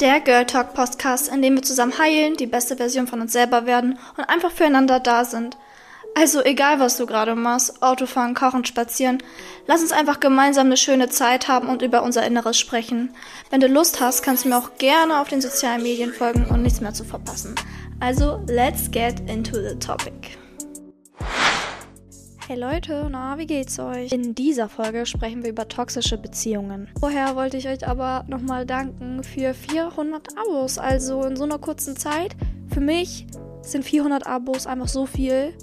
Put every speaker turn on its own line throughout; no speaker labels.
Der Girl Talk Podcast, in dem wir zusammen heilen, die beste Version von uns selber werden und einfach füreinander da sind. Also egal, was du gerade machst, Autofahren, Kochen, Spazieren, lass uns einfach gemeinsam eine schöne Zeit haben und über unser Inneres sprechen. Wenn du Lust hast, kannst du mir auch gerne auf den sozialen Medien folgen und nichts mehr zu verpassen. Also, let's get into the topic. Hey Leute, na, wie geht's euch? In dieser Folge sprechen wir über toxische Beziehungen. Vorher wollte ich euch aber nochmal danken für 400 Abos. Also in so einer kurzen Zeit. Für mich sind 400 Abos einfach so viel,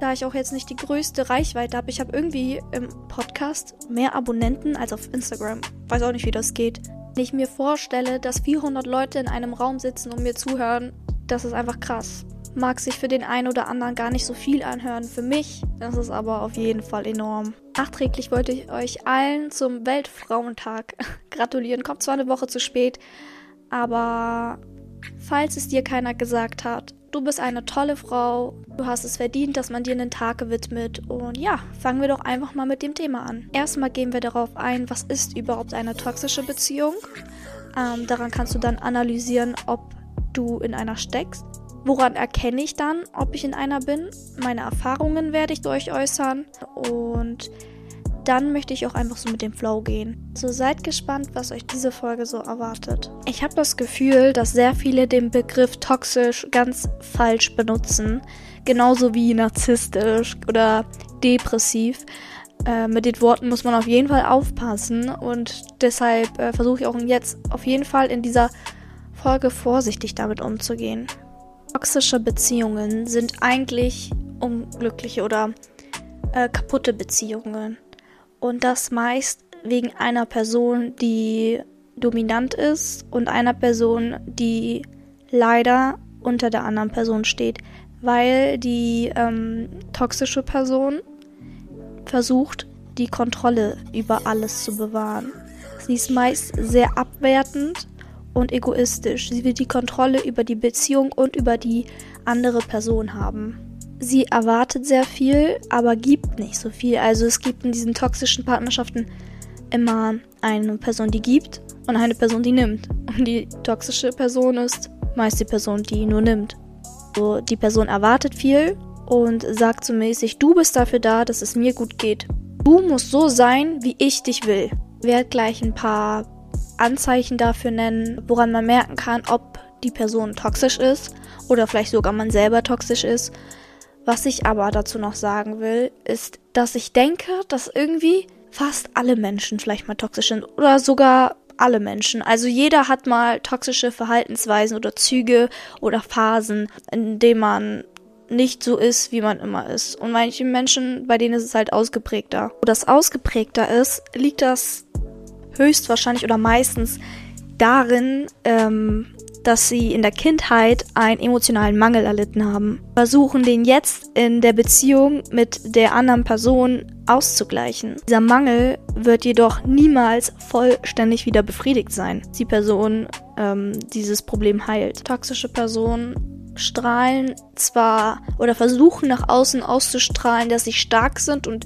da ich auch jetzt nicht die größte Reichweite habe. Ich habe irgendwie im Podcast mehr Abonnenten als auf Instagram. Weiß auch nicht, wie das geht. Wenn ich mir vorstelle, dass 400 Leute in einem Raum sitzen und mir zuhören, das ist einfach krass mag sich für den einen oder anderen gar nicht so viel anhören. Für mich ist es aber auf jeden Fall enorm. Nachträglich wollte ich euch allen zum Weltfrauentag gratulieren. Kommt zwar eine Woche zu spät, aber falls es dir keiner gesagt hat, du bist eine tolle Frau, du hast es verdient, dass man dir einen Tag gewidmet. Und ja, fangen wir doch einfach mal mit dem Thema an. Erstmal gehen wir darauf ein, was ist überhaupt eine toxische Beziehung. Ähm, daran kannst du dann analysieren, ob du in einer steckst Woran erkenne ich dann, ob ich in einer bin? Meine Erfahrungen werde ich durch äußern und dann möchte ich auch einfach so mit dem Flow gehen. So seid gespannt, was euch diese Folge so erwartet. Ich habe das Gefühl, dass sehr viele den Begriff toxisch ganz falsch benutzen. Genauso wie narzisstisch oder depressiv. Äh, mit den Worten muss man auf jeden Fall aufpassen und deshalb äh, versuche ich auch jetzt auf jeden Fall in dieser Folge vorsichtig damit umzugehen. Toxische Beziehungen sind eigentlich unglückliche oder äh, kaputte Beziehungen. Und das meist wegen einer Person, die dominant ist und einer Person, die leider unter der anderen Person steht, weil die ähm, toxische Person versucht, die Kontrolle über alles zu bewahren. Sie ist meist sehr abwertend und egoistisch. Sie will die Kontrolle über die Beziehung und über die andere Person haben. Sie erwartet sehr viel, aber gibt nicht so viel. Also es gibt in diesen toxischen Partnerschaften immer eine Person, die gibt und eine Person, die nimmt. Und die toxische Person ist meist die Person, die nur nimmt. So, die Person erwartet viel und sagt so mäßig, du bist dafür da, dass es mir gut geht. Du musst so sein, wie ich dich will. Werd gleich ein paar Anzeichen dafür nennen, woran man merken kann, ob die Person toxisch ist oder vielleicht sogar man selber toxisch ist. Was ich aber dazu noch sagen will, ist, dass ich denke, dass irgendwie fast alle Menschen vielleicht mal toxisch sind oder sogar alle Menschen. Also jeder hat mal toxische Verhaltensweisen oder Züge oder Phasen, in denen man nicht so ist, wie man immer ist. Und manche Menschen, bei denen ist es halt ausgeprägter. Wo das ausgeprägter ist, liegt das höchstwahrscheinlich oder meistens darin, ähm, dass sie in der Kindheit einen emotionalen Mangel erlitten haben. Versuchen den jetzt in der Beziehung mit der anderen Person auszugleichen. Dieser Mangel wird jedoch niemals vollständig wieder befriedigt sein. Die Person ähm, dieses Problem heilt. Toxische Personen strahlen zwar oder versuchen nach außen auszustrahlen, dass sie stark sind und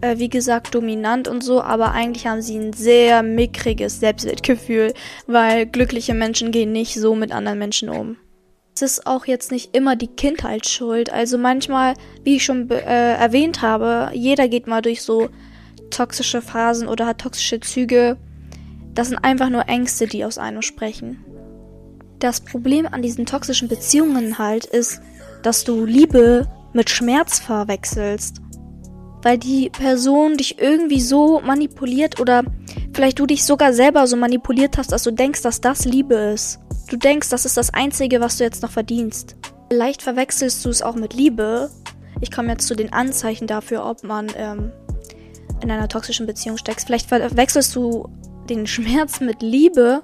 äh, wie gesagt, dominant und so, aber eigentlich haben sie ein sehr mickriges Selbstwertgefühl, weil glückliche Menschen gehen nicht so mit anderen Menschen um. Es ist auch jetzt nicht immer die Kindheit schuld. Also manchmal, wie ich schon äh, erwähnt habe, jeder geht mal durch so toxische Phasen oder hat toxische Züge. Das sind einfach nur Ängste, die aus einem sprechen. Das Problem an diesen toxischen Beziehungen halt ist, dass du Liebe mit Schmerz verwechselst weil die Person dich irgendwie so manipuliert oder vielleicht du dich sogar selber so manipuliert hast, dass du denkst, dass das Liebe ist. Du denkst, das ist das Einzige, was du jetzt noch verdienst. Vielleicht verwechselst du es auch mit Liebe. Ich komme jetzt zu den Anzeichen dafür, ob man ähm, in einer toxischen Beziehung steckt. Vielleicht verwechselst du den Schmerz mit Liebe,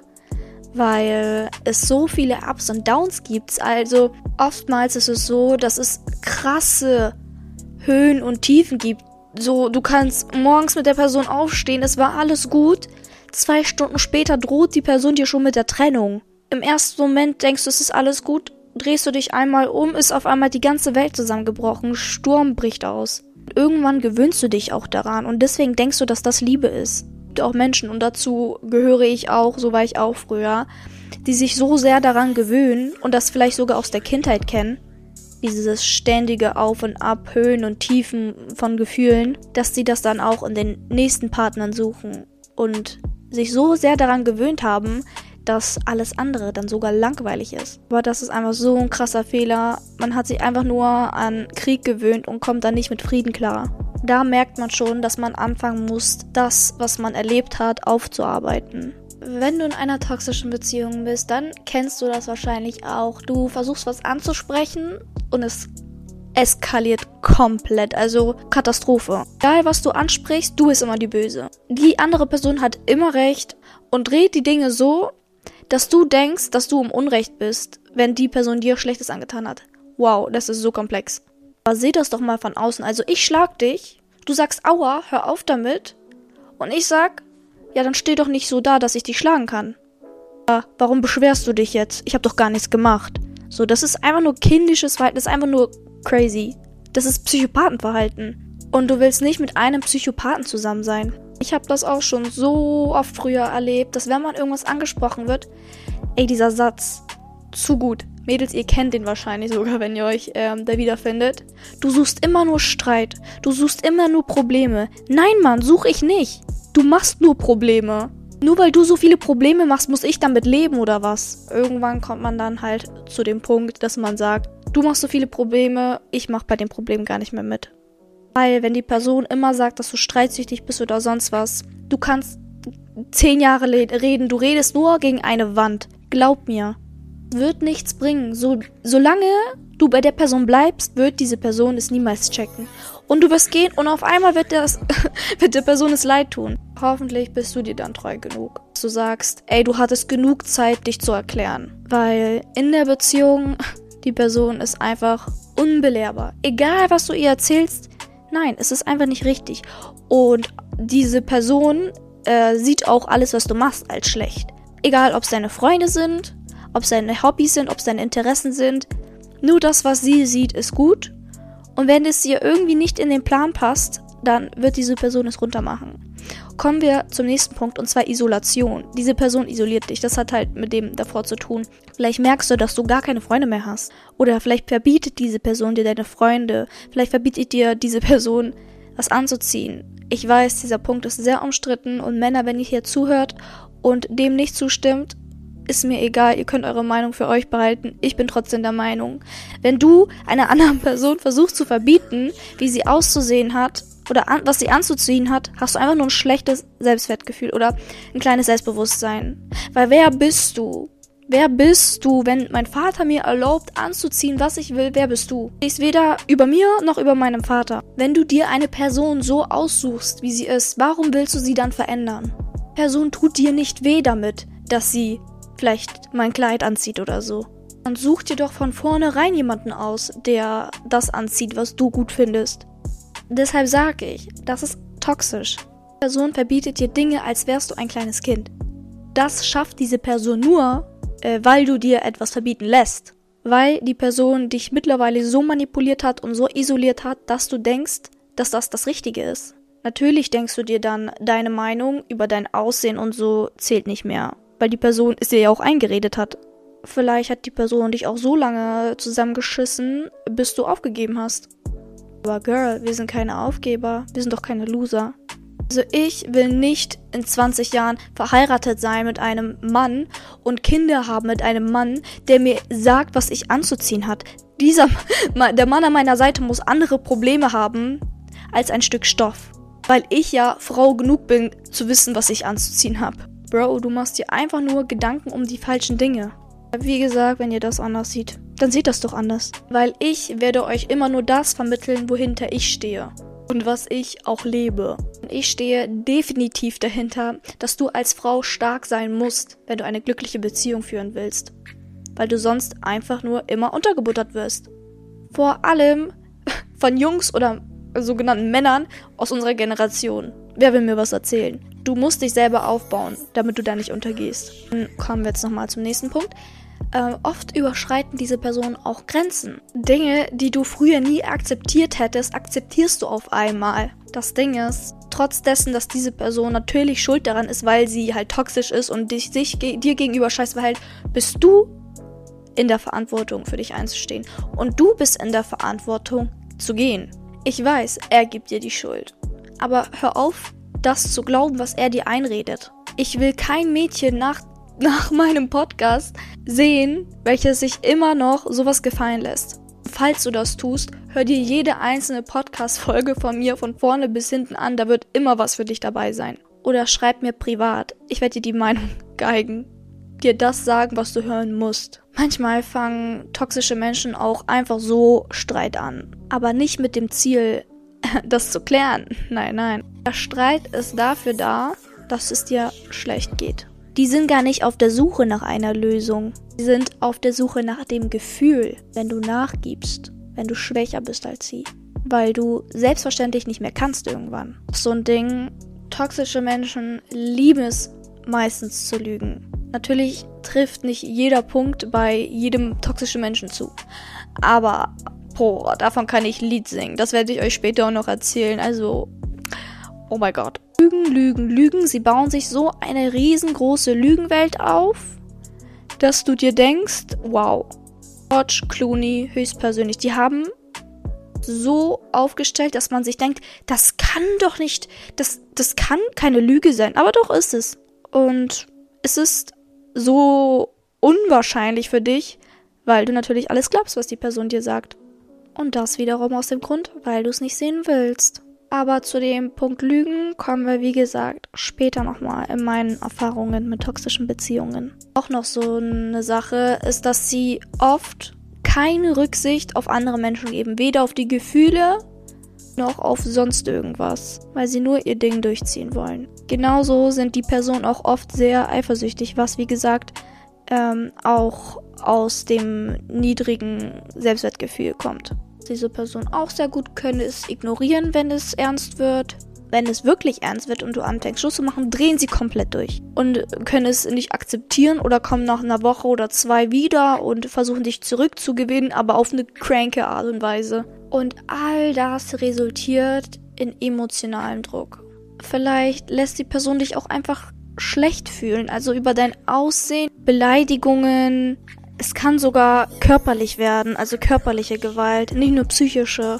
weil es so viele Ups und Downs gibt. Also oftmals ist es so, dass es krasse Höhen und Tiefen gibt so, du kannst morgens mit der Person aufstehen, es war alles gut. Zwei Stunden später droht die Person dir schon mit der Trennung. Im ersten Moment denkst du, es ist alles gut, drehst du dich einmal um, ist auf einmal die ganze Welt zusammengebrochen, Sturm bricht aus. Irgendwann gewöhnst du dich auch daran und deswegen denkst du, dass das Liebe ist. gibt auch Menschen und dazu gehöre ich auch, so war ich auch früher, die sich so sehr daran gewöhnen und das vielleicht sogar aus der Kindheit kennen, dieses ständige Auf und Ab, Höhen und Tiefen von Gefühlen, dass sie das dann auch in den nächsten Partnern suchen und sich so sehr daran gewöhnt haben, dass alles andere dann sogar langweilig ist. Aber das ist einfach so ein krasser Fehler. Man hat sich einfach nur an Krieg gewöhnt und kommt dann nicht mit Frieden klar. Da merkt man schon, dass man anfangen muss, das, was man erlebt hat, aufzuarbeiten. Wenn du in einer toxischen Beziehung bist, dann kennst du das wahrscheinlich auch. Du versuchst was anzusprechen und es eskaliert komplett. Also Katastrophe. Egal, was du ansprichst, du bist immer die Böse. Die andere Person hat immer recht und dreht die Dinge so, dass du denkst, dass du im Unrecht bist, wenn die Person dir Schlechtes angetan hat. Wow, das ist so komplex. Aber seh das doch mal von außen. Also ich schlag dich, du sagst Aua, hör auf damit. Und ich sag, ja, dann steh doch nicht so da, dass ich dich schlagen kann. Ja, warum beschwerst du dich jetzt? Ich hab doch gar nichts gemacht. So, das ist einfach nur kindisches Verhalten, das ist einfach nur crazy. Das ist Psychopathenverhalten. Und du willst nicht mit einem Psychopathen zusammen sein. Ich habe das auch schon so oft früher erlebt, dass wenn man irgendwas angesprochen wird, ey, dieser Satz, zu gut. Mädels, ihr kennt den wahrscheinlich sogar, wenn ihr euch ähm, da wiederfindet. Du suchst immer nur Streit. Du suchst immer nur Probleme. Nein, Mann, such ich nicht. Du machst nur Probleme. Nur weil du so viele Probleme machst, muss ich damit leben oder was? Irgendwann kommt man dann halt zu dem Punkt, dass man sagt, du machst so viele Probleme, ich mach bei den Problemen gar nicht mehr mit. Weil wenn die Person immer sagt, dass du streitsüchtig bist oder sonst was, du kannst zehn Jahre reden, du redest nur gegen eine Wand. Glaub mir, wird nichts bringen. So, solange du bei der Person bleibst, wird diese Person es niemals checken. Und du wirst gehen und auf einmal wird, das, wird der Person es leid tun. Hoffentlich bist du dir dann treu genug. Dass du sagst, ey, du hattest genug Zeit, dich zu erklären. Weil in der Beziehung, die Person ist einfach unbelehrbar. Egal, was du ihr erzählst, Nein, es ist einfach nicht richtig. Und diese Person äh, sieht auch alles, was du machst, als schlecht. Egal, ob es deine Freunde sind, ob es deine Hobbys sind, ob es deine Interessen sind. Nur das, was sie sieht, ist gut. Und wenn es ihr irgendwie nicht in den Plan passt, dann wird diese Person es runtermachen. Kommen wir zum nächsten Punkt und zwar Isolation. Diese Person isoliert dich. Das hat halt mit dem davor zu tun. Vielleicht merkst du, dass du gar keine Freunde mehr hast. Oder vielleicht verbietet diese Person dir deine Freunde. Vielleicht verbietet dir diese Person was anzuziehen. Ich weiß, dieser Punkt ist sehr umstritten und Männer, wenn ihr hier zuhört und dem nicht zustimmt, ist mir egal, ihr könnt eure Meinung für euch behalten. Ich bin trotzdem der Meinung, wenn du einer anderen Person versuchst zu verbieten, wie sie auszusehen hat oder an, was sie anzuziehen hat, hast du einfach nur ein schlechtes Selbstwertgefühl oder ein kleines Selbstbewusstsein. Weil wer bist du? Wer bist du, wenn mein Vater mir erlaubt anzuziehen, was ich will? Wer bist du? Ist weder über mir noch über meinem Vater. Wenn du dir eine Person so aussuchst, wie sie ist, warum willst du sie dann verändern? Person tut dir nicht weh damit, dass sie vielleicht mein Kleid anzieht oder so. Dann such dir doch von vornherein jemanden aus, der das anzieht, was du gut findest. Deshalb sage ich, das ist toxisch. Die Person verbietet dir Dinge, als wärst du ein kleines Kind. Das schafft diese Person nur, äh, weil du dir etwas verbieten lässt. Weil die Person dich mittlerweile so manipuliert hat und so isoliert hat, dass du denkst, dass das das Richtige ist. Natürlich denkst du dir dann, deine Meinung über dein Aussehen und so zählt nicht mehr, weil die Person es dir ja auch eingeredet hat. Vielleicht hat die Person dich auch so lange zusammengeschissen, bis du aufgegeben hast. Aber Girl, wir sind keine Aufgeber, wir sind doch keine Loser. Also ich will nicht in 20 Jahren verheiratet sein mit einem Mann und Kinder haben mit einem Mann, der mir sagt, was ich anzuziehen hat. Dieser, der Mann an meiner Seite muss andere Probleme haben als ein Stück Stoff. Weil ich ja Frau genug bin, zu wissen, was ich anzuziehen habe. Bro, du machst dir einfach nur Gedanken um die falschen Dinge. Wie gesagt, wenn ihr das anders seht, dann seht das doch anders. Weil ich werde euch immer nur das vermitteln, wohinter ich stehe. Und was ich auch lebe. Ich stehe definitiv dahinter, dass du als Frau stark sein musst, wenn du eine glückliche Beziehung führen willst. Weil du sonst einfach nur immer untergebuttert wirst. Vor allem von Jungs oder sogenannten Männern aus unserer Generation. Wer will mir was erzählen? Du musst dich selber aufbauen, damit du da nicht untergehst. Dann kommen wir jetzt nochmal zum nächsten Punkt. Äh, oft überschreiten diese Personen auch Grenzen. Dinge, die du früher nie akzeptiert hättest, akzeptierst du auf einmal. Das Ding ist, trotz dessen, dass diese Person natürlich schuld daran ist, weil sie halt toxisch ist und dich, sich ge dir gegenüber scheiß verhält, bist du in der Verantwortung für dich einzustehen. Und du bist in der Verantwortung zu gehen. Ich weiß, er gibt dir die Schuld. Aber hör auf, das zu glauben, was er dir einredet. Ich will kein Mädchen nach, nach meinem Podcast sehen, welches sich immer noch sowas gefallen lässt. Falls du das tust, hör dir jede einzelne Podcast-Folge von mir von vorne bis hinten an, da wird immer was für dich dabei sein. Oder schreib mir privat, ich werde dir die Meinung geigen. Dir das sagen, was du hören musst. Manchmal fangen toxische Menschen auch einfach so Streit an. Aber nicht mit dem Ziel, das zu klären. Nein, nein. Der Streit ist dafür da, dass es dir schlecht geht. Die sind gar nicht auf der Suche nach einer Lösung. Sie sind auf der Suche nach dem Gefühl, wenn du nachgibst, wenn du schwächer bist als sie. Weil du selbstverständlich nicht mehr kannst irgendwann. So ein Ding, toxische Menschen lieben es meistens zu lügen. Natürlich trifft nicht jeder Punkt bei jedem toxischen Menschen zu. Aber Boah, davon kann ich Lied singen. Das werde ich euch später auch noch erzählen. Also, oh mein Gott. Lügen, Lügen, Lügen. Sie bauen sich so eine riesengroße Lügenwelt auf, dass du dir denkst, wow, George Clooney höchstpersönlich, die haben so aufgestellt, dass man sich denkt, das kann doch nicht, das, das kann keine Lüge sein. Aber doch ist es. Und es ist so unwahrscheinlich für dich, weil du natürlich alles glaubst, was die Person dir sagt. Und das wiederum aus dem Grund, weil du es nicht sehen willst. Aber zu dem Punkt Lügen kommen wir, wie gesagt, später nochmal in meinen Erfahrungen mit toxischen Beziehungen. Auch noch so eine Sache ist, dass sie oft keine Rücksicht auf andere Menschen geben. Weder auf die Gefühle noch auf sonst irgendwas, weil sie nur ihr Ding durchziehen wollen. Genauso sind die Personen auch oft sehr eifersüchtig, was wie gesagt ähm, auch aus dem niedrigen Selbstwertgefühl kommt diese Person auch sehr gut können, es ignorieren, wenn es ernst wird. Wenn es wirklich ernst wird und du anfängst Schluss zu machen, drehen sie komplett durch und können es nicht akzeptieren oder kommen nach einer Woche oder zwei wieder und versuchen dich zurückzugewinnen, aber auf eine cranke Art und Weise. Und all das resultiert in emotionalem Druck. Vielleicht lässt die Person dich auch einfach schlecht fühlen, also über dein Aussehen, Beleidigungen, es kann sogar körperlich werden, also körperliche Gewalt, nicht nur psychische.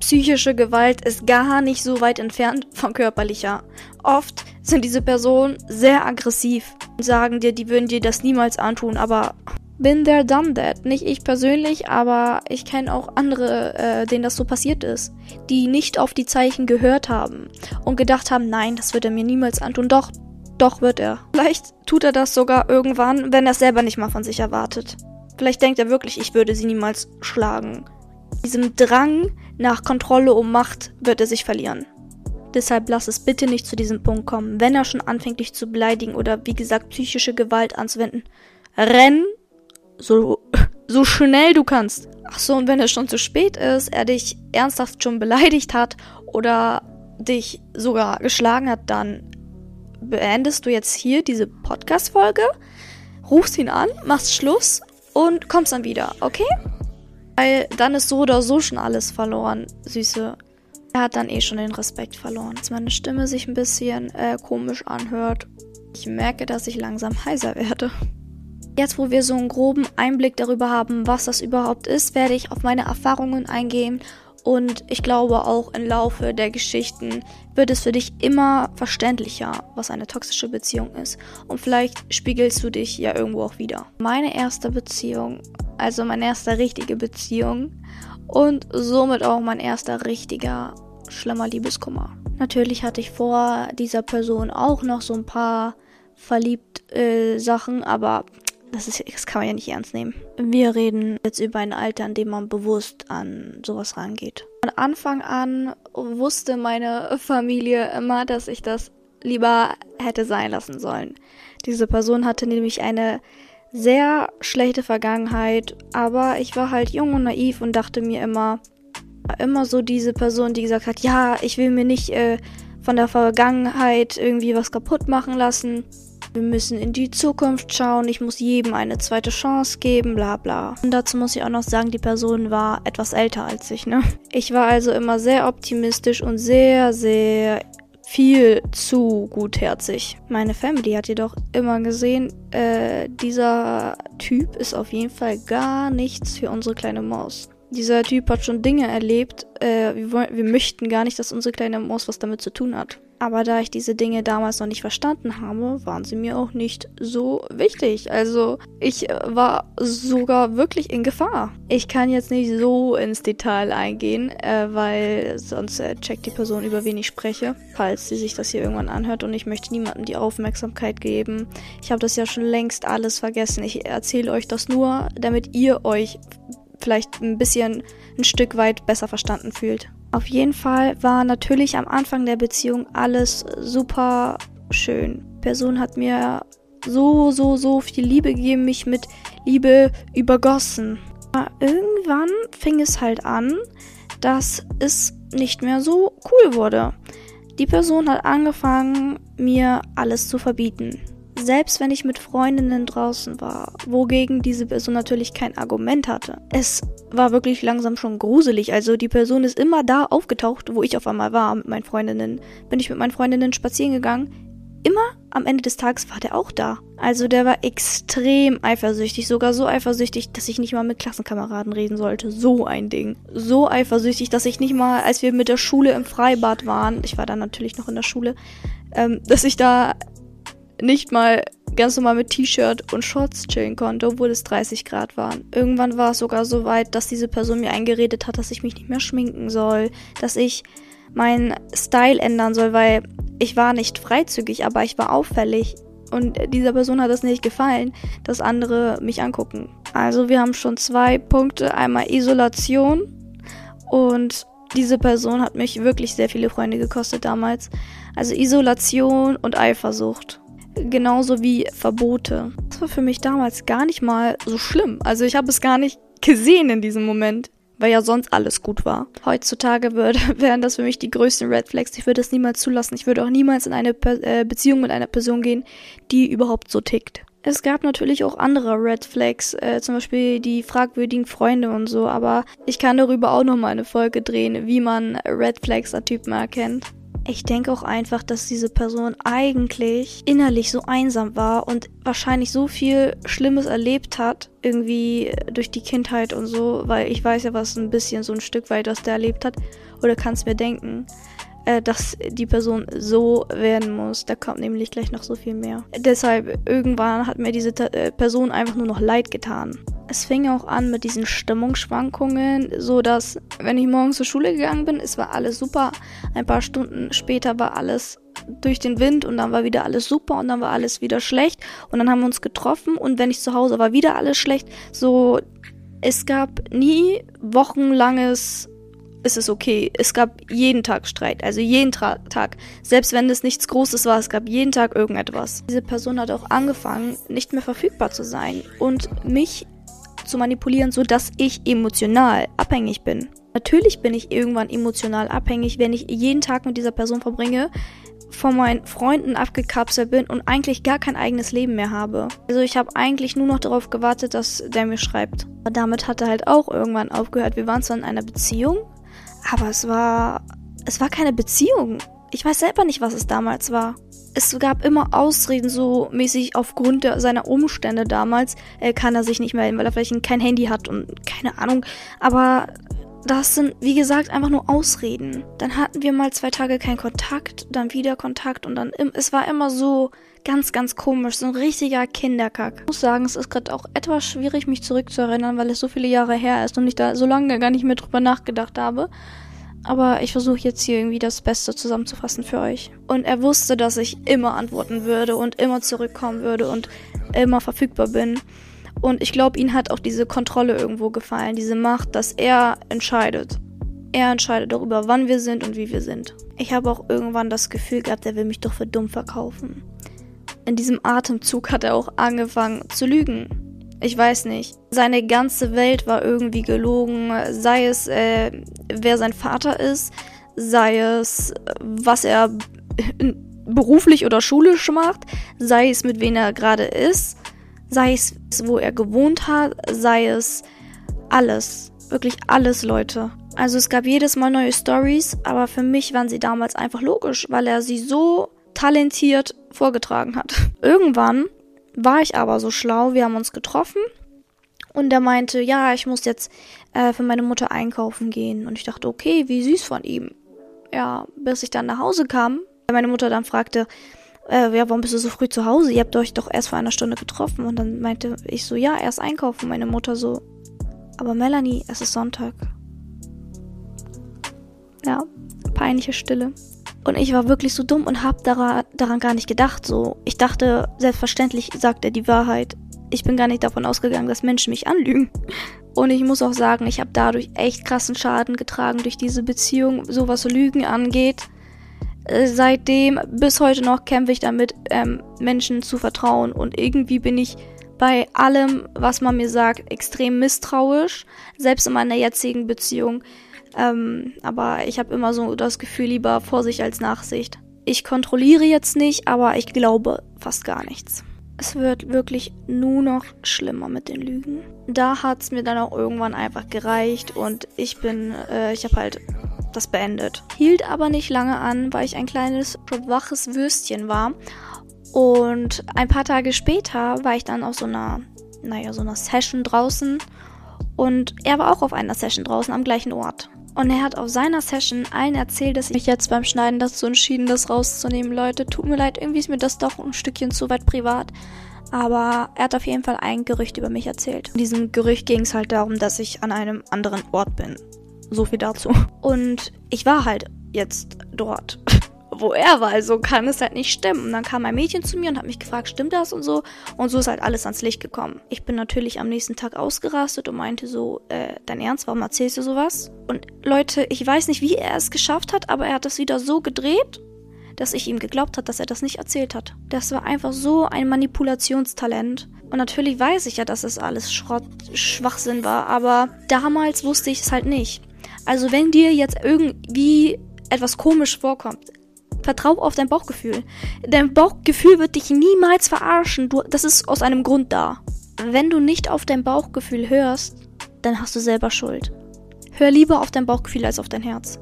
Psychische Gewalt ist gar nicht so weit entfernt von körperlicher. Oft sind diese Personen sehr aggressiv und sagen dir, die würden dir das niemals antun, aber bin there, done that. Nicht ich persönlich, aber ich kenne auch andere, äh, denen das so passiert ist, die nicht auf die Zeichen gehört haben und gedacht haben, nein, das wird er mir niemals antun. Doch, doch wird er. Vielleicht tut er das sogar irgendwann, wenn er es selber nicht mal von sich erwartet. Vielleicht denkt er wirklich, ich würde sie niemals schlagen. Diesem Drang nach Kontrolle um Macht wird er sich verlieren. Deshalb lass es bitte nicht zu diesem Punkt kommen. Wenn er schon anfängt, dich zu beleidigen oder wie gesagt psychische Gewalt anzuwenden, renn so, so schnell du kannst. Ach so, und wenn es schon zu spät ist, er dich ernsthaft schon beleidigt hat oder dich sogar geschlagen hat, dann beendest du jetzt hier diese Podcast-Folge, rufst ihn an, machst Schluss und kommst dann wieder, okay? Weil dann ist so oder so schon alles verloren, Süße. Er hat dann eh schon den Respekt verloren. Dass meine Stimme sich ein bisschen äh, komisch anhört. Ich merke, dass ich langsam heiser werde. Jetzt, wo wir so einen groben Einblick darüber haben, was das überhaupt ist, werde ich auf meine Erfahrungen eingehen und ich glaube auch im Laufe der Geschichten wird es für dich immer verständlicher, was eine toxische Beziehung ist. Und vielleicht spiegelst du dich ja irgendwo auch wieder. Meine erste Beziehung, also meine erste richtige Beziehung und somit auch mein erster richtiger schlimmer Liebeskummer. Natürlich hatte ich vor dieser Person auch noch so ein paar verliebt äh, Sachen, aber das, ist, das kann man ja nicht ernst nehmen. Wir reden jetzt über ein Alter, in dem man bewusst an sowas rangeht. Von Anfang an wusste meine Familie immer, dass ich das lieber hätte sein lassen sollen. Diese Person hatte nämlich eine sehr schlechte Vergangenheit, aber ich war halt jung und naiv und dachte mir immer, immer so diese Person, die gesagt hat, ja, ich will mir nicht äh, von der Vergangenheit irgendwie was kaputt machen lassen. Wir müssen in die Zukunft schauen. Ich muss jedem eine zweite Chance geben, bla bla. Und dazu muss ich auch noch sagen, die Person war etwas älter als ich, ne? Ich war also immer sehr optimistisch und sehr, sehr viel zu gutherzig. Meine Family hat jedoch immer gesehen, äh, dieser Typ ist auf jeden Fall gar nichts für unsere kleine Maus. Dieser Typ hat schon Dinge erlebt, äh, wir, wir möchten gar nicht, dass unsere kleine Maus was damit zu tun hat. Aber da ich diese Dinge damals noch nicht verstanden habe, waren sie mir auch nicht so wichtig. Also ich äh, war sogar wirklich in Gefahr. Ich kann jetzt nicht so ins Detail eingehen, äh, weil sonst äh, checkt die Person, über wen ich spreche, falls sie sich das hier irgendwann anhört. Und ich möchte niemandem die Aufmerksamkeit geben. Ich habe das ja schon längst alles vergessen. Ich erzähle euch das nur, damit ihr euch vielleicht ein bisschen ein Stück weit besser verstanden fühlt. Auf jeden Fall war natürlich am Anfang der Beziehung alles super schön. Die Person hat mir so, so, so viel Liebe gegeben, mich mit Liebe übergossen. Aber irgendwann fing es halt an, dass es nicht mehr so cool wurde. Die Person hat angefangen, mir alles zu verbieten selbst wenn ich mit Freundinnen draußen war, wogegen diese Person natürlich kein Argument hatte. Es war wirklich langsam schon gruselig. Also die Person ist immer da aufgetaucht, wo ich auf einmal war mit meinen Freundinnen. Bin ich mit meinen Freundinnen spazieren gegangen. Immer am Ende des Tages war der auch da. Also der war extrem eifersüchtig, sogar so eifersüchtig, dass ich nicht mal mit Klassenkameraden reden sollte. So ein Ding. So eifersüchtig, dass ich nicht mal, als wir mit der Schule im Freibad waren, ich war dann natürlich noch in der Schule, ähm, dass ich da nicht mal ganz normal mit T-Shirt und Shorts chillen konnte, obwohl es 30 Grad waren. Irgendwann war es sogar so weit, dass diese Person mir eingeredet hat, dass ich mich nicht mehr schminken soll, dass ich meinen Style ändern soll, weil ich war nicht freizügig, aber ich war auffällig. Und dieser Person hat es nicht gefallen, dass andere mich angucken. Also wir haben schon zwei Punkte. Einmal Isolation und diese Person hat mich wirklich sehr viele Freunde gekostet damals. Also Isolation und Eifersucht genauso wie Verbote. Das war für mich damals gar nicht mal so schlimm. Also ich habe es gar nicht gesehen in diesem Moment, weil ja sonst alles gut war. Heutzutage würde, wären das für mich die größten Red Flags. Ich würde es niemals zulassen. Ich würde auch niemals in eine Pe äh, Beziehung mit einer Person gehen, die überhaupt so tickt. Es gab natürlich auch andere Red Flags, äh, zum Beispiel die fragwürdigen Freunde und so, aber ich kann darüber auch nochmal eine Folge drehen, wie man Red Flags an Typen erkennt. Ich denke auch einfach, dass diese Person eigentlich innerlich so einsam war und wahrscheinlich so viel Schlimmes erlebt hat, irgendwie durch die Kindheit und so, weil ich weiß ja, was ein bisschen so ein Stück weit, was der erlebt hat, oder kann es mir denken, äh, dass die Person so werden muss. Da kommt nämlich gleich noch so viel mehr. Deshalb, irgendwann hat mir diese äh, Person einfach nur noch leid getan es fing auch an mit diesen Stimmungsschwankungen, so dass wenn ich morgens zur Schule gegangen bin, es war alles super. Ein paar Stunden später war alles durch den Wind und dann war wieder alles super und dann war alles wieder schlecht und dann haben wir uns getroffen und wenn ich zu Hause war, wieder alles schlecht. So, es gab nie wochenlanges ist es okay. Es gab jeden Tag Streit, also jeden Tra Tag. Selbst wenn es nichts Großes war, es gab jeden Tag irgendetwas. Diese Person hat auch angefangen, nicht mehr verfügbar zu sein und mich zu manipulieren, sodass ich emotional abhängig bin. Natürlich bin ich irgendwann emotional abhängig, wenn ich jeden Tag mit dieser Person verbringe, von meinen Freunden abgekapselt bin und eigentlich gar kein eigenes Leben mehr habe. Also ich habe eigentlich nur noch darauf gewartet, dass der mir schreibt. Aber damit hat er halt auch irgendwann aufgehört. Wir waren zwar in einer Beziehung, aber es war es war keine Beziehung. Ich weiß selber nicht, was es damals war es gab immer Ausreden, so mäßig aufgrund der, seiner Umstände damals äh, kann er sich nicht melden, weil er vielleicht kein Handy hat und keine Ahnung. Aber das sind, wie gesagt, einfach nur Ausreden. Dann hatten wir mal zwei Tage keinen Kontakt, dann wieder Kontakt und dann, im, es war immer so ganz, ganz komisch, so ein richtiger Kinderkack. Ich muss sagen, es ist gerade auch etwas schwierig, mich zurückzuerinnern, weil es so viele Jahre her ist und ich da so lange gar nicht mehr drüber nachgedacht habe. Aber ich versuche jetzt hier irgendwie das Beste zusammenzufassen für euch. Und er wusste, dass ich immer antworten würde und immer zurückkommen würde und immer verfügbar bin. Und ich glaube, ihm hat auch diese Kontrolle irgendwo gefallen, diese Macht, dass er entscheidet. Er entscheidet darüber, wann wir sind und wie wir sind. Ich habe auch irgendwann das Gefühl gehabt, er will mich doch für dumm verkaufen. In diesem Atemzug hat er auch angefangen zu lügen. Ich weiß nicht. Seine ganze Welt war irgendwie gelogen, sei es, äh, wer sein Vater ist, sei es, was er beruflich oder schulisch macht, sei es mit wem er gerade ist, sei es wo er gewohnt hat, sei es alles, wirklich alles, Leute. Also es gab jedes Mal neue Stories, aber für mich waren sie damals einfach logisch, weil er sie so talentiert vorgetragen hat. Irgendwann war ich aber so schlau, wir haben uns getroffen und er meinte, ja, ich muss jetzt äh, für meine Mutter einkaufen gehen. Und ich dachte, okay, wie süß von ihm. Ja, bis ich dann nach Hause kam, meine Mutter dann fragte, äh, ja, warum bist du so früh zu Hause? Ihr habt euch doch erst vor einer Stunde getroffen. Und dann meinte ich so, ja, erst einkaufen. Meine Mutter so, aber Melanie, es ist Sonntag. Ja, peinliche Stille. Und ich war wirklich so dumm und hab daran, daran gar nicht gedacht. So, ich dachte, selbstverständlich sagt er die Wahrheit. Ich bin gar nicht davon ausgegangen, dass Menschen mich anlügen. Und ich muss auch sagen, ich habe dadurch echt krassen Schaden getragen durch diese Beziehung, so was Lügen angeht. Äh, seitdem bis heute noch kämpfe ich damit, ähm, Menschen zu vertrauen. Und irgendwie bin ich bei allem, was man mir sagt, extrem misstrauisch. Selbst in meiner jetzigen Beziehung ähm, aber ich habe immer so das Gefühl, lieber Vorsicht als Nachsicht. Ich kontrolliere jetzt nicht, aber ich glaube fast gar nichts. Es wird wirklich nur noch schlimmer mit den Lügen. Da hat es mir dann auch irgendwann einfach gereicht und ich bin, äh, ich habe halt das beendet. Hielt aber nicht lange an, weil ich ein kleines waches Würstchen war. Und ein paar Tage später war ich dann auf so einer, naja, so einer Session draußen. Und er war auch auf einer Session draußen am gleichen Ort. Und er hat auf seiner Session allen erzählt, dass ich mich jetzt beim Schneiden dazu entschieden, das rauszunehmen. Leute, tut mir leid, irgendwie ist mir das doch ein Stückchen zu weit privat. Aber er hat auf jeden Fall ein Gerücht über mich erzählt. In diesem Gerücht ging es halt darum, dass ich an einem anderen Ort bin. So viel dazu. Und ich war halt jetzt dort wo er war. Also kann es halt nicht stimmen. Und dann kam ein Mädchen zu mir und hat mich gefragt, stimmt das und so. Und so ist halt alles ans Licht gekommen. Ich bin natürlich am nächsten Tag ausgerastet und meinte so, äh, dein Ernst, warum erzählst du sowas? Und Leute, ich weiß nicht, wie er es geschafft hat, aber er hat das wieder so gedreht, dass ich ihm geglaubt hat, dass er das nicht erzählt hat. Das war einfach so ein Manipulationstalent. Und natürlich weiß ich ja, dass es alles Schrott, Schwachsinn war, aber damals wusste ich es halt nicht. Also wenn dir jetzt irgendwie etwas komisch vorkommt, Vertrau auf dein Bauchgefühl. Dein Bauchgefühl wird dich niemals verarschen. Du, das ist aus einem Grund da. Wenn du nicht auf dein Bauchgefühl hörst, dann hast du selber Schuld. Hör lieber auf dein Bauchgefühl als auf dein Herz.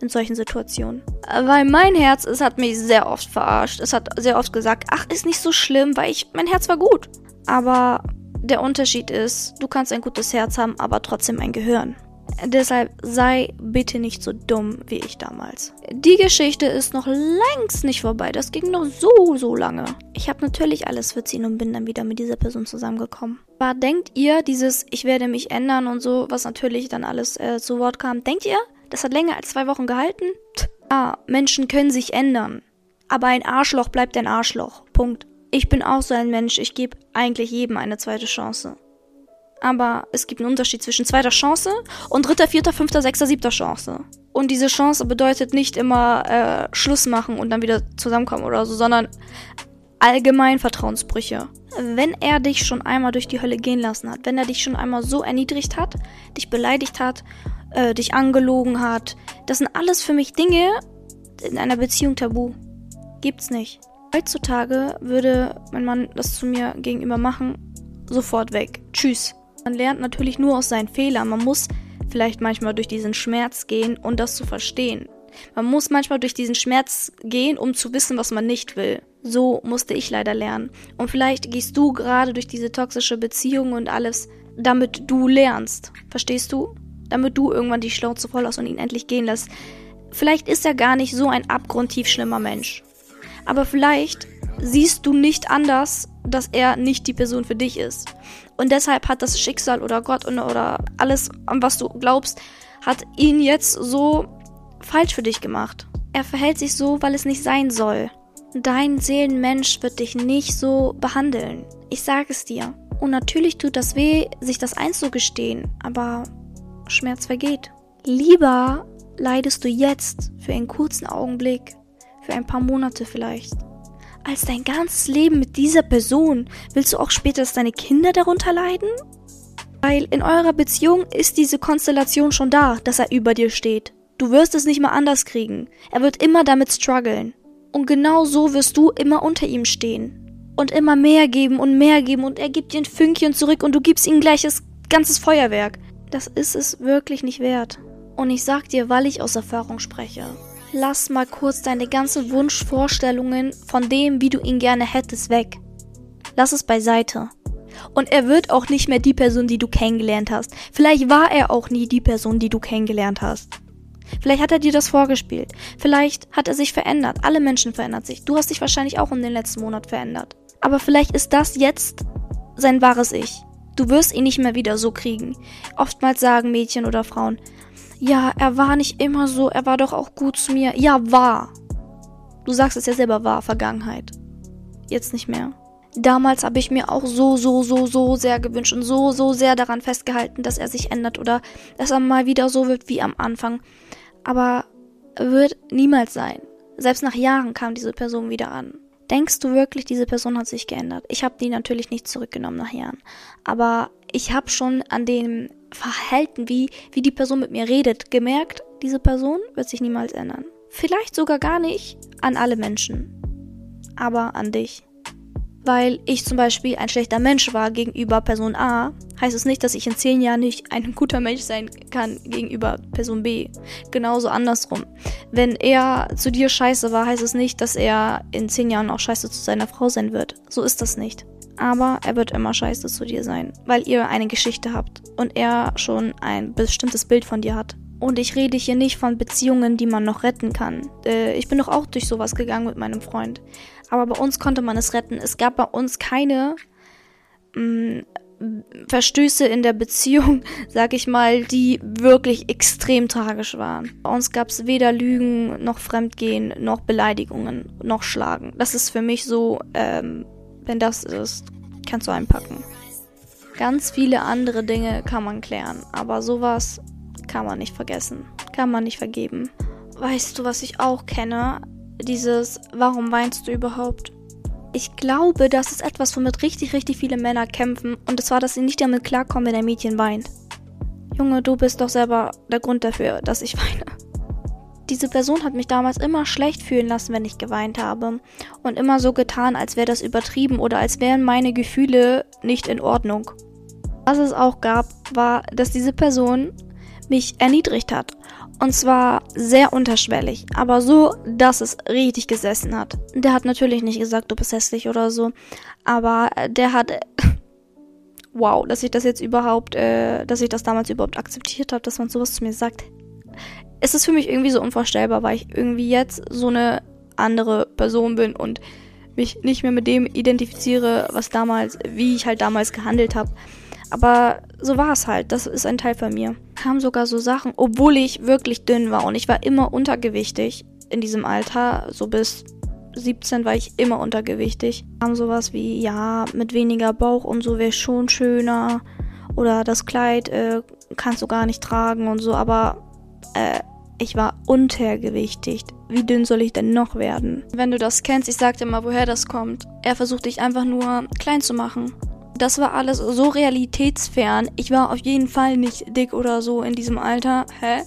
In solchen Situationen. Weil mein Herz, es hat mich sehr oft verarscht. Es hat sehr oft gesagt, ach, ist nicht so schlimm, weil ich, mein Herz war gut. Aber der Unterschied ist, du kannst ein gutes Herz haben, aber trotzdem ein Gehirn. Deshalb sei bitte nicht so dumm wie ich damals. Die Geschichte ist noch längst nicht vorbei. Das ging noch so, so lange. Ich habe natürlich alles verziehen und bin dann wieder mit dieser Person zusammengekommen. Aber denkt ihr, dieses Ich werde mich ändern und so, was natürlich dann alles äh, zu Wort kam, denkt ihr, das hat länger als zwei Wochen gehalten? Ah, Menschen können sich ändern. Aber ein Arschloch bleibt ein Arschloch. Punkt. Ich bin auch so ein Mensch. Ich gebe eigentlich jedem eine zweite Chance aber es gibt einen Unterschied zwischen zweiter Chance und dritter, vierter, fünfter, sechster, siebter Chance. Und diese Chance bedeutet nicht immer äh, Schluss machen und dann wieder zusammenkommen oder so, sondern allgemein Vertrauensbrüche. Wenn er dich schon einmal durch die Hölle gehen lassen hat, wenn er dich schon einmal so erniedrigt hat, dich beleidigt hat, äh, dich angelogen hat, das sind alles für mich Dinge in einer Beziehung tabu. Gibt's nicht. Heutzutage würde mein Mann das zu mir gegenüber machen, sofort weg. Tschüss. Man lernt natürlich nur aus seinen Fehlern. Man muss vielleicht manchmal durch diesen Schmerz gehen um das zu verstehen. Man muss manchmal durch diesen Schmerz gehen, um zu wissen, was man nicht will. So musste ich leider lernen. Und vielleicht gehst du gerade durch diese toxische Beziehung und alles, damit du lernst. Verstehst du? Damit du irgendwann die Schnauze voll hast und ihn endlich gehen lässt. Vielleicht ist er gar nicht so ein abgrundtief schlimmer Mensch. Aber vielleicht siehst du nicht anders, dass er nicht die Person für dich ist. Und deshalb hat das Schicksal oder Gott oder alles, an was du glaubst, hat ihn jetzt so falsch für dich gemacht. Er verhält sich so, weil es nicht sein soll. Dein Seelenmensch wird dich nicht so behandeln. Ich sage es dir. Und natürlich tut das weh, sich das einzugestehen, aber Schmerz vergeht. Lieber leidest du jetzt für einen kurzen Augenblick, für ein paar Monate vielleicht, als dein ganzes Leben mit dieser Person. Willst du auch später, dass deine Kinder darunter leiden? Weil in eurer Beziehung ist diese Konstellation schon da, dass er über dir steht. Du wirst es nicht mal anders kriegen. Er wird immer damit strugglen. Und genau so wirst du immer unter ihm stehen. Und immer mehr geben und mehr geben und er gibt dir ein Fünkchen zurück und du gibst ihm gleich das ganzes Feuerwerk. Das ist es wirklich nicht wert. Und ich sag dir, weil ich aus Erfahrung spreche. Lass mal kurz deine ganzen Wunschvorstellungen von dem, wie du ihn gerne hättest, weg. Lass es beiseite. Und er wird auch nicht mehr die Person, die du kennengelernt hast. Vielleicht war er auch nie die Person, die du kennengelernt hast. Vielleicht hat er dir das vorgespielt. Vielleicht hat er sich verändert. Alle Menschen verändern sich. Du hast dich wahrscheinlich auch in den letzten Monat verändert. Aber vielleicht ist das jetzt sein wahres Ich. Du wirst ihn nicht mehr wieder so kriegen. Oftmals sagen Mädchen oder Frauen, ja, er war nicht immer so, er war doch auch gut zu mir. Ja, war. Du sagst es ja selber war, Vergangenheit. Jetzt nicht mehr. Damals habe ich mir auch so, so, so, so sehr gewünscht und so, so sehr daran festgehalten, dass er sich ändert oder dass er mal wieder so wird wie am Anfang. Aber wird niemals sein. Selbst nach Jahren kam diese Person wieder an. Denkst du wirklich, diese Person hat sich geändert? Ich habe die natürlich nicht zurückgenommen nach Jahren. Aber ich habe schon an dem Verhalten, wie, wie die Person mit mir redet, gemerkt, diese Person wird sich niemals ändern. Vielleicht sogar gar nicht an alle Menschen. Aber an dich weil ich zum Beispiel ein schlechter Mensch war gegenüber Person A, heißt es nicht, dass ich in zehn Jahren nicht ein guter Mensch sein kann gegenüber Person B. Genauso andersrum. Wenn er zu dir scheiße war, heißt es nicht, dass er in zehn Jahren auch scheiße zu seiner Frau sein wird. So ist das nicht. Aber er wird immer scheiße zu dir sein, weil ihr eine Geschichte habt und er schon ein bestimmtes Bild von dir hat. Und ich rede hier nicht von Beziehungen, die man noch retten kann. Äh, ich bin doch auch durch sowas gegangen mit meinem Freund. Aber bei uns konnte man es retten. Es gab bei uns keine mh, mm, Verstöße in der Beziehung, sag ich mal, die wirklich extrem tragisch waren. Bei uns gab es weder Lügen, noch Fremdgehen, noch Beleidigungen, noch Schlagen. Das ist für mich so, ähm, wenn das ist, kannst du einpacken. Ganz viele andere Dinge kann man klären, aber sowas kann man nicht vergessen, kann man nicht vergeben. Weißt du, was ich auch kenne? Dieses, warum weinst du überhaupt? Ich glaube, das ist etwas, womit richtig, richtig viele Männer kämpfen. Und zwar, dass sie nicht damit klarkommen, wenn ein Mädchen weint. Junge, du bist doch selber der Grund dafür, dass ich weine. Diese Person hat mich damals immer schlecht fühlen lassen, wenn ich geweint habe. Und immer so getan, als wäre das übertrieben oder als wären meine Gefühle nicht in Ordnung. Was es auch gab, war, dass diese Person mich erniedrigt hat und zwar sehr unterschwellig, aber so, dass es richtig gesessen hat. Der hat natürlich nicht gesagt, du bist hässlich oder so, aber der hat wow, dass ich das jetzt überhaupt, äh, dass ich das damals überhaupt akzeptiert habe, dass man sowas zu mir sagt. Es ist für mich irgendwie so unvorstellbar, weil ich irgendwie jetzt so eine andere Person bin und mich nicht mehr mit dem identifiziere, was damals, wie ich halt damals gehandelt habe. Aber so war es halt. Das ist ein Teil von mir. Kam sogar so Sachen, obwohl ich wirklich dünn war und ich war immer untergewichtig in diesem Alter. So bis 17 war ich immer untergewichtig. Kam sowas wie, ja, mit weniger Bauch und so wäre schon schöner. Oder das Kleid äh, kannst du gar nicht tragen und so. Aber äh, ich war untergewichtig. Wie dünn soll ich denn noch werden? Wenn du das kennst, ich sag dir mal, woher das kommt. Er versucht dich einfach nur klein zu machen das war alles so realitätsfern. Ich war auf jeden Fall nicht dick oder so in diesem Alter. Hä?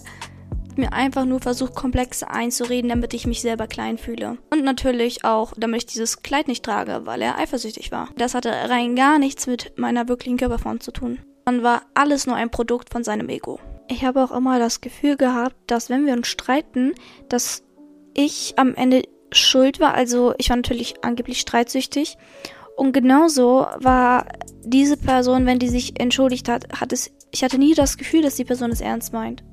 Mir einfach nur versucht, Komplexe einzureden, damit ich mich selber klein fühle. Und natürlich auch, damit ich dieses Kleid nicht trage, weil er eifersüchtig war. Das hatte rein gar nichts mit meiner wirklichen Körperform zu tun. Dann war alles nur ein Produkt von seinem Ego. Ich habe auch immer das Gefühl gehabt, dass wenn wir uns streiten, dass ich am Ende schuld war. Also ich war natürlich angeblich streitsüchtig und genauso war diese Person, wenn die sich entschuldigt hat, hat es, ich hatte nie das Gefühl, dass die Person es ernst meint.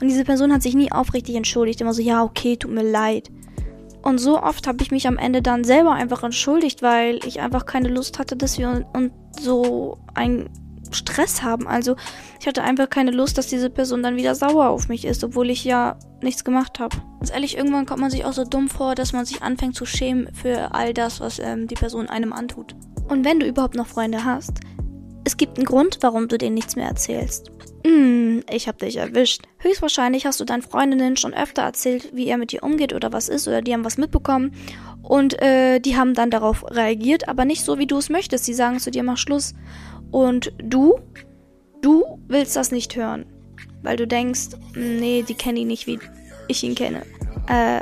Und diese Person hat sich nie aufrichtig entschuldigt, immer so, ja, okay, tut mir leid. Und so oft habe ich mich am Ende dann selber einfach entschuldigt, weil ich einfach keine Lust hatte, dass wir uns so ein Stress haben. Also ich hatte einfach keine Lust, dass diese Person dann wieder sauer auf mich ist, obwohl ich ja nichts gemacht habe. Ganz ehrlich, irgendwann kommt man sich auch so dumm vor, dass man sich anfängt zu schämen für all das, was ähm, die Person einem antut. Und wenn du überhaupt noch Freunde hast, es gibt einen Grund, warum du denen nichts mehr erzählst. Hm, ich hab dich erwischt. Höchstwahrscheinlich hast du deinen Freundinnen schon öfter erzählt, wie er mit dir umgeht oder was ist, oder die haben was mitbekommen. Und äh, die haben dann darauf reagiert, aber nicht so, wie du es möchtest. Sie sagen zu dir, mach Schluss. Und du, du willst das nicht hören. Weil du denkst, nee, die kennen ihn nicht, wie ich ihn kenne. Äh,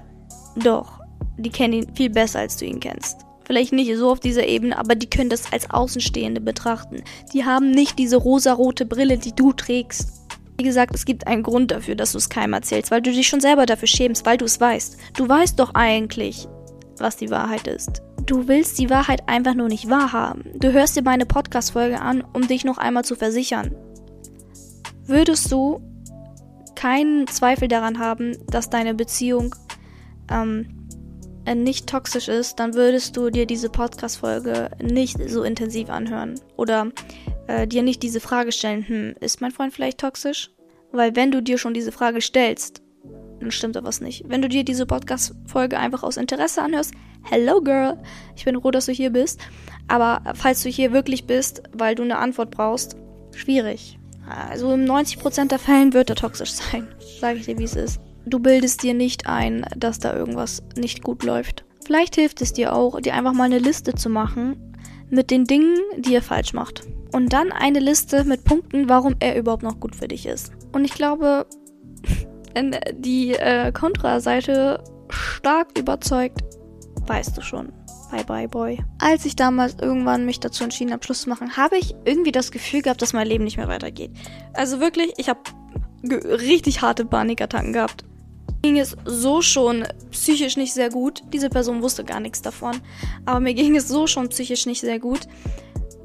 doch. die kennen ihn viel besser, als du ihn kennst. Vielleicht nicht so auf dieser Ebene, aber die können das als Außenstehende betrachten. Die haben nicht diese rosarote Brille, die du trägst. Wie gesagt, es gibt einen Grund dafür, dass du es keinem erzählst, weil du dich schon selber dafür schämst, weil du es weißt. Du weißt doch eigentlich, was die Wahrheit ist. Du willst die Wahrheit einfach nur nicht wahrhaben. Du hörst dir meine Podcast-Folge an, um dich noch einmal zu versichern. Würdest du keinen Zweifel daran haben, dass deine Beziehung ähm, nicht toxisch ist, dann würdest du dir diese Podcast-Folge nicht so intensiv anhören. Oder äh, dir nicht diese Frage stellen, hm, ist mein Freund vielleicht toxisch? Weil wenn du dir schon diese Frage stellst, dann stimmt da was nicht. Wenn du dir diese Podcast-Folge einfach aus Interesse anhörst, hello girl, ich bin froh, dass du hier bist. Aber falls du hier wirklich bist, weil du eine Antwort brauchst, schwierig. Also in 90% der Fällen wird er toxisch sein. Sage ich dir, wie es ist. Du bildest dir nicht ein, dass da irgendwas nicht gut läuft. Vielleicht hilft es dir auch, dir einfach mal eine Liste zu machen mit den Dingen, die er falsch macht. Und dann eine Liste mit Punkten, warum er überhaupt noch gut für dich ist. Und ich glaube, wenn die äh, Kontraseite stark überzeugt, weißt du schon. Bye bye boy. Als ich damals irgendwann mich dazu entschieden habe, Schluss zu machen, habe ich irgendwie das Gefühl gehabt, dass mein Leben nicht mehr weitergeht. Also wirklich, ich habe richtig harte Panikattacken gehabt. Ging es so schon psychisch nicht sehr gut. Diese Person wusste gar nichts davon. Aber mir ging es so schon psychisch nicht sehr gut.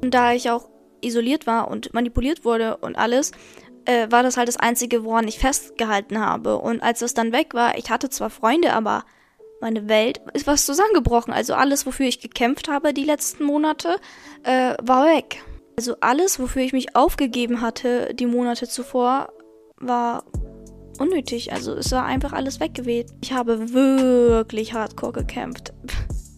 Und da ich auch isoliert war und manipuliert wurde und alles, äh, war das halt das Einzige, woran ich festgehalten habe. Und als das dann weg war, ich hatte zwar Freunde, aber meine Welt ist was zusammengebrochen. Also alles, wofür ich gekämpft habe die letzten Monate, äh, war weg. Also alles, wofür ich mich aufgegeben hatte die Monate zuvor, war unnötig. Also es war einfach alles weggeweht. Ich habe wirklich hardcore gekämpft.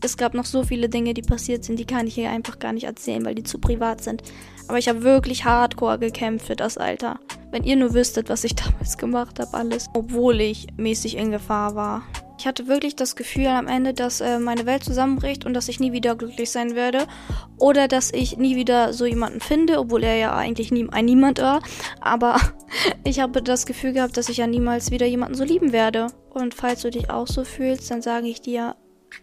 Es gab noch so viele Dinge, die passiert sind, die kann ich hier einfach gar nicht erzählen, weil die zu privat sind. Aber ich habe wirklich hardcore gekämpft für das Alter. Wenn ihr nur wüsstet, was ich damals gemacht habe, alles. Obwohl ich mäßig in Gefahr war. Ich hatte wirklich das Gefühl am Ende, dass äh, meine Welt zusammenbricht und dass ich nie wieder glücklich sein werde. Oder dass ich nie wieder so jemanden finde, obwohl er ja eigentlich nie, ein Niemand war. Aber ich habe das Gefühl gehabt, dass ich ja niemals wieder jemanden so lieben werde. Und falls du dich auch so fühlst, dann sage ich dir,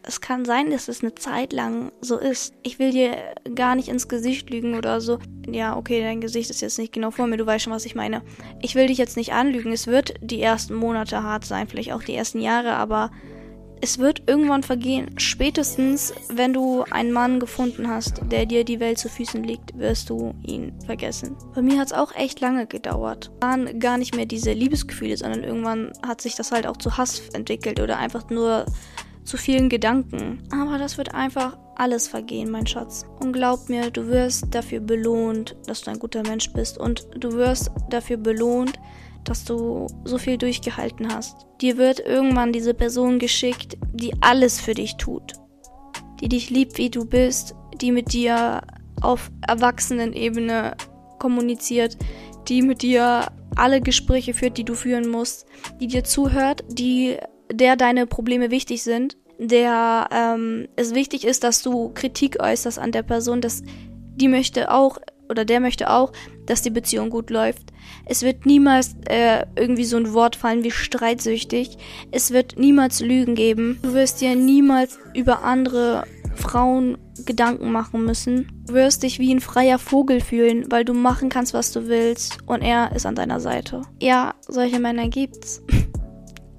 es kann sein, dass es eine Zeit lang so ist. Ich will dir gar nicht ins Gesicht lügen oder so. Ja, okay, dein Gesicht ist jetzt nicht genau vor mir, du weißt schon, was ich meine. Ich will dich jetzt nicht anlügen. Es wird die ersten Monate hart sein, vielleicht auch die ersten Jahre, aber es wird irgendwann vergehen. Spätestens, wenn du einen Mann gefunden hast, der dir die Welt zu Füßen liegt, wirst du ihn vergessen. Bei mir hat es auch echt lange gedauert. Waren gar nicht mehr diese Liebesgefühle, sondern irgendwann hat sich das halt auch zu Hass entwickelt oder einfach nur zu vielen Gedanken. Aber das wird einfach alles vergehen, mein Schatz. Und glaub mir, du wirst dafür belohnt, dass du ein guter Mensch bist. Und du wirst dafür belohnt, dass du so viel durchgehalten hast. Dir wird irgendwann diese Person geschickt, die alles für dich tut. Die dich liebt, wie du bist, die mit dir auf Erwachsenenebene kommuniziert, die mit dir alle Gespräche führt, die du führen musst, die dir zuhört, die der deine Probleme wichtig sind, der ähm, es wichtig ist, dass du Kritik äußerst an der Person, dass die möchte auch oder der möchte auch, dass die Beziehung gut läuft. Es wird niemals äh, irgendwie so ein Wort fallen wie streitsüchtig. Es wird niemals Lügen geben. Du wirst dir niemals über andere Frauen Gedanken machen müssen. Du wirst dich wie ein freier Vogel fühlen, weil du machen kannst, was du willst und er ist an deiner Seite. Ja, solche Männer gibt's.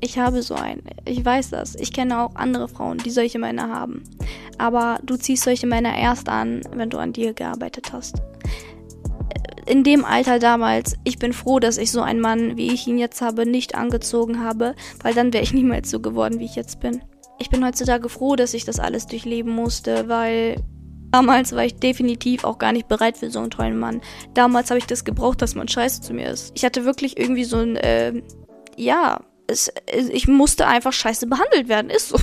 Ich habe so einen. Ich weiß das. Ich kenne auch andere Frauen, die solche Männer haben. Aber du ziehst solche Männer erst an, wenn du an dir gearbeitet hast. In dem Alter damals, ich bin froh, dass ich so einen Mann, wie ich ihn jetzt habe, nicht angezogen habe, weil dann wäre ich niemals so geworden, wie ich jetzt bin. Ich bin heutzutage froh, dass ich das alles durchleben musste, weil Damals war ich definitiv auch gar nicht bereit für so einen tollen Mann. Damals habe ich das gebraucht, dass man scheiße zu mir ist. Ich hatte wirklich irgendwie so ein, äh, ja, es, ich musste einfach scheiße behandelt werden. Ist so.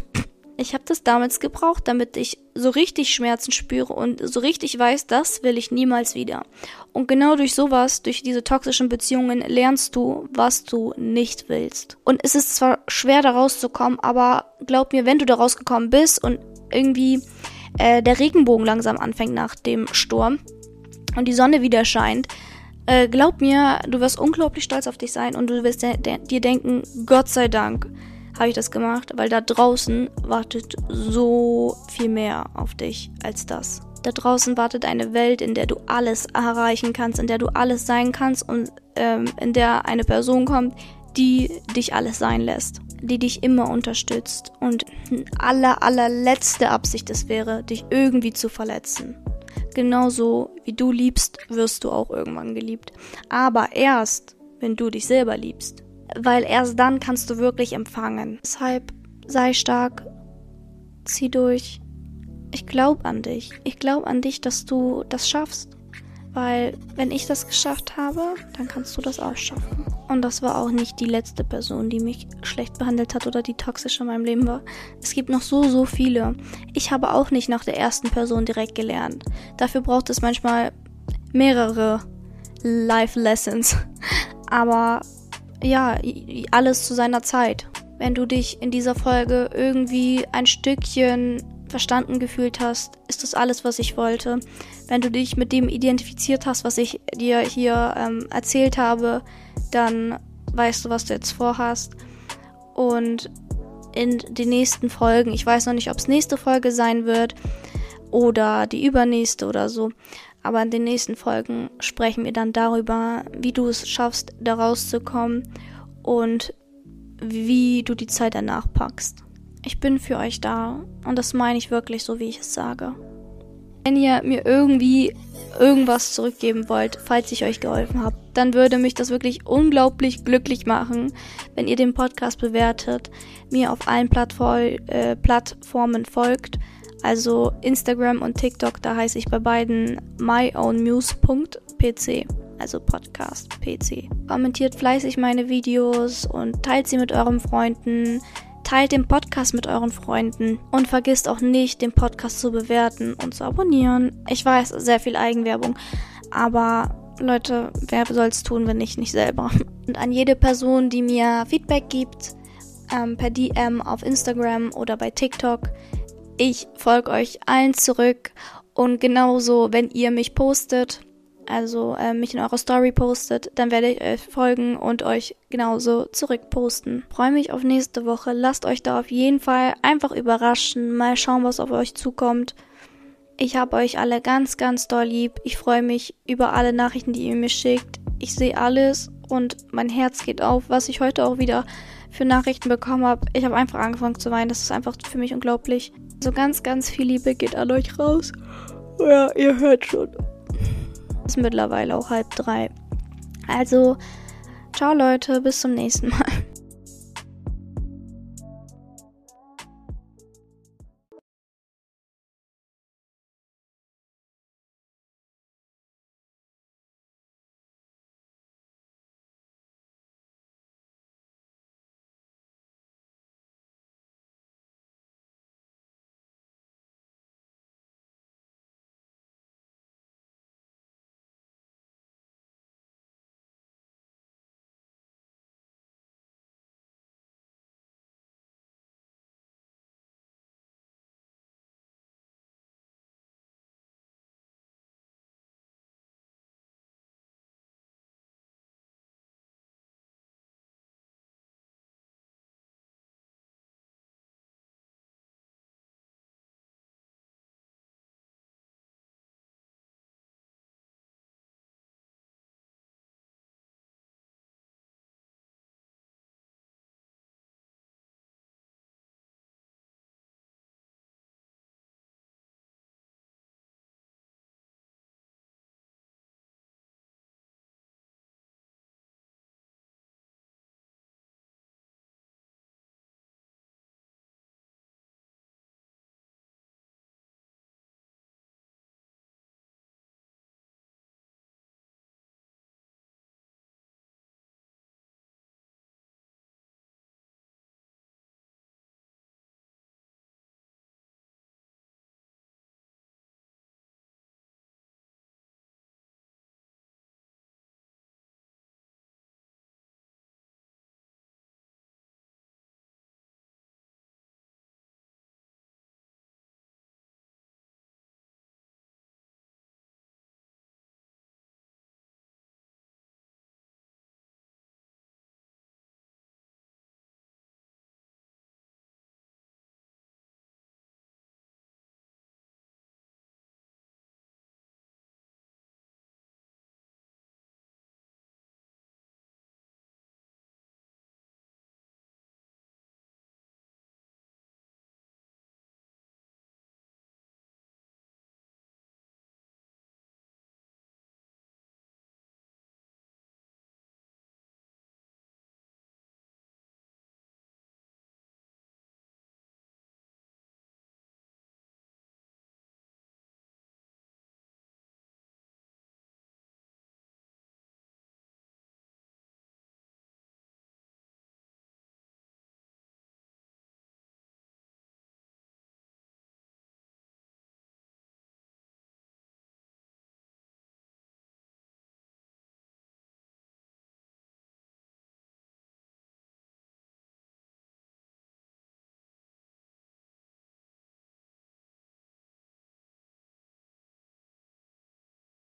Ich habe das damals gebraucht, damit ich so richtig Schmerzen spüre und so richtig weiß, das will ich niemals wieder. Und genau durch sowas, durch diese toxischen Beziehungen, lernst du, was du nicht willst. Und es ist zwar schwer da rauszukommen, aber glaub mir, wenn du da rausgekommen bist und irgendwie äh, der Regenbogen langsam anfängt nach dem Sturm und die Sonne wieder scheint, äh, glaub mir, du wirst unglaublich stolz auf dich sein und du wirst dir denken, Gott sei Dank habe ich das gemacht, weil da draußen wartet so viel mehr auf dich als das. Da draußen wartet eine Welt, in der du alles erreichen kannst, in der du alles sein kannst und ähm, in der eine Person kommt, die dich alles sein lässt, die dich immer unterstützt und aller allerletzte Absicht es wäre, dich irgendwie zu verletzen. Genauso wie du liebst, wirst du auch irgendwann geliebt. Aber erst, wenn du dich selber liebst. Weil erst dann kannst du wirklich empfangen. Deshalb sei stark, zieh durch. Ich glaube an dich. Ich glaube an dich, dass du das schaffst. Weil wenn ich das geschafft habe, dann kannst du das auch schaffen. Und das war auch nicht die letzte Person, die mich schlecht behandelt hat oder die toxisch in meinem Leben war. Es gibt noch so, so viele. Ich habe auch nicht nach der ersten Person direkt gelernt. Dafür braucht es manchmal mehrere Life Lessons. Aber ja, alles zu seiner Zeit. Wenn du dich in dieser Folge irgendwie ein Stückchen verstanden gefühlt hast, ist das alles, was ich wollte. Wenn du dich mit dem identifiziert hast, was ich dir hier ähm, erzählt habe, dann weißt du, was du jetzt vorhast. Und in den nächsten Folgen, ich weiß noch nicht, ob es nächste Folge sein wird oder die übernächste oder so, aber in den nächsten Folgen sprechen wir dann darüber, wie du es schaffst, da rauszukommen und wie du die Zeit danach packst. Ich bin für euch da und das meine ich wirklich so, wie ich es sage. Wenn ihr mir irgendwie irgendwas zurückgeben wollt, falls ich euch geholfen habe, dann würde mich das wirklich unglaublich glücklich machen, wenn ihr den Podcast bewertet, mir auf allen Plattform, äh, Plattformen folgt also Instagram und TikTok, da heiße ich bei beiden myownmuse.pc, also Podcast PC. Kommentiert fleißig meine Videos und teilt sie mit euren Freunden. Teilt den Podcast mit euren Freunden und vergisst auch nicht, den Podcast zu bewerten und zu abonnieren. Ich weiß, sehr viel Eigenwerbung, aber Leute, wer soll es tun, wenn ich nicht selber? Und an jede Person, die mir Feedback gibt, ähm, per DM auf Instagram oder bei TikTok, ich folge euch allen zurück und genauso, wenn ihr mich postet, also äh, mich in eurer Story postet, dann werde ich euch folgen und euch genauso zurückposten. Freue mich auf nächste Woche. Lasst euch da auf jeden Fall einfach überraschen. Mal schauen, was auf euch zukommt. Ich habe euch alle ganz, ganz doll lieb. Ich freue mich über alle Nachrichten, die ihr mir schickt. Ich sehe alles und mein Herz geht auf, was ich heute auch wieder für Nachrichten bekommen habe. Ich habe einfach angefangen zu weinen. Das ist einfach für mich unglaublich. So ganz, ganz viel Liebe geht an euch raus. Ja, ihr hört schon. Ist mittlerweile auch halb drei. Also, ciao Leute, bis zum nächsten Mal.